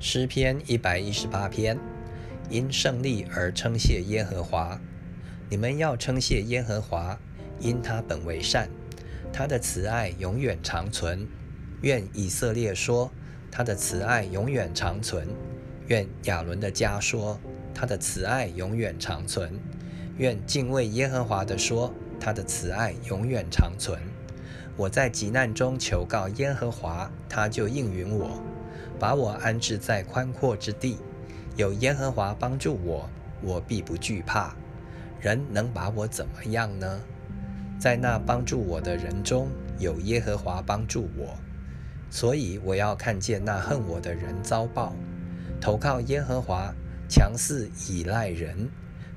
诗篇一百一十八篇，因胜利而称谢耶和华。你们要称谢耶和华，因他本为善，他的慈爱永远长存。愿以色列说，他的慈爱永远长存；愿亚伦的家说，他的慈爱永远长存；愿敬畏耶和华的说，他的慈爱永远长存。我在急难中求告耶和华，他就应允我，把我安置在宽阔之地。有耶和华帮助我，我必不惧怕。人能把我怎么样呢？在那帮助我的人中有耶和华帮助我，所以我要看见那恨我的人遭报。投靠耶和华，强似倚赖人；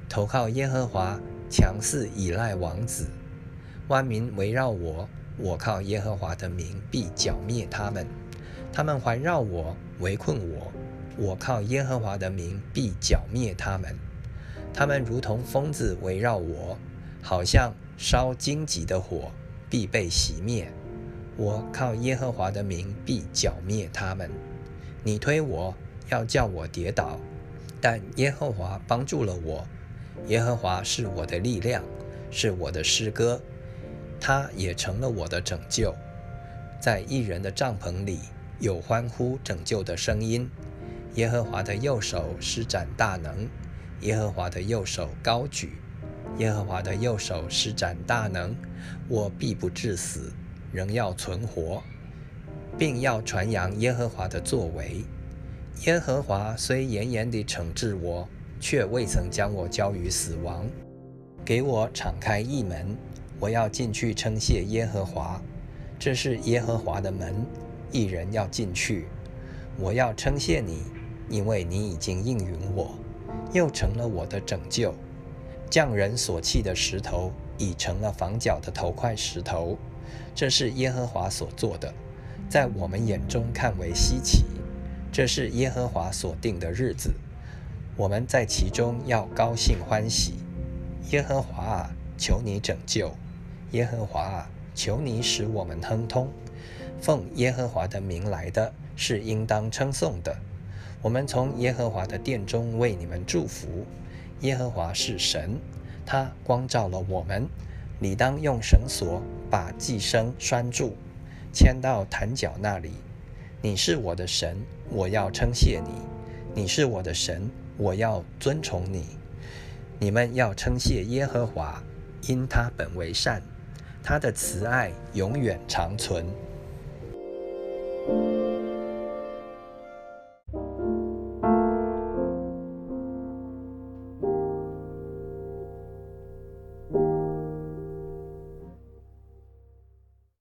投靠耶和华，强似倚赖王子。万民围绕我。我靠耶和华的名必剿灭他们，他们环绕我，围困我。我靠耶和华的名必剿灭他们，他们如同疯子围绕我，好像烧荆棘的火，必被熄灭。我靠耶和华的名必剿灭他们。你推我要叫我跌倒，但耶和华帮助了我。耶和华是我的力量，是我的诗歌。他也成了我的拯救，在一人的帐篷里有欢呼拯救的声音。耶和华的右手施展大能，耶和华的右手高举，耶和华的右手施展大能，我必不致死，仍要存活，并要传扬耶和华的作为。耶和华虽严严地惩治我，却未曾将我交于死亡，给我敞开一门。我要进去称谢耶和华，这是耶和华的门，一人要进去。我要称谢你，因为你已经应允我，又成了我的拯救。匠人所弃的石头，已成了房角的头块石头。这是耶和华所做的，在我们眼中看为稀奇。这是耶和华所定的日子，我们在其中要高兴欢喜。耶和华啊，求你拯救。耶和华啊，求你使我们亨通。奉耶和华的名来的是应当称颂的。我们从耶和华的殿中为你们祝福。耶和华是神，他光照了我们。你当用绳索把寄生拴住，牵到坛角那里。你是我的神，我要称谢你；你是我的神，我要尊崇你。你们要称谢耶和华，因他本为善。他的慈爱永远长存。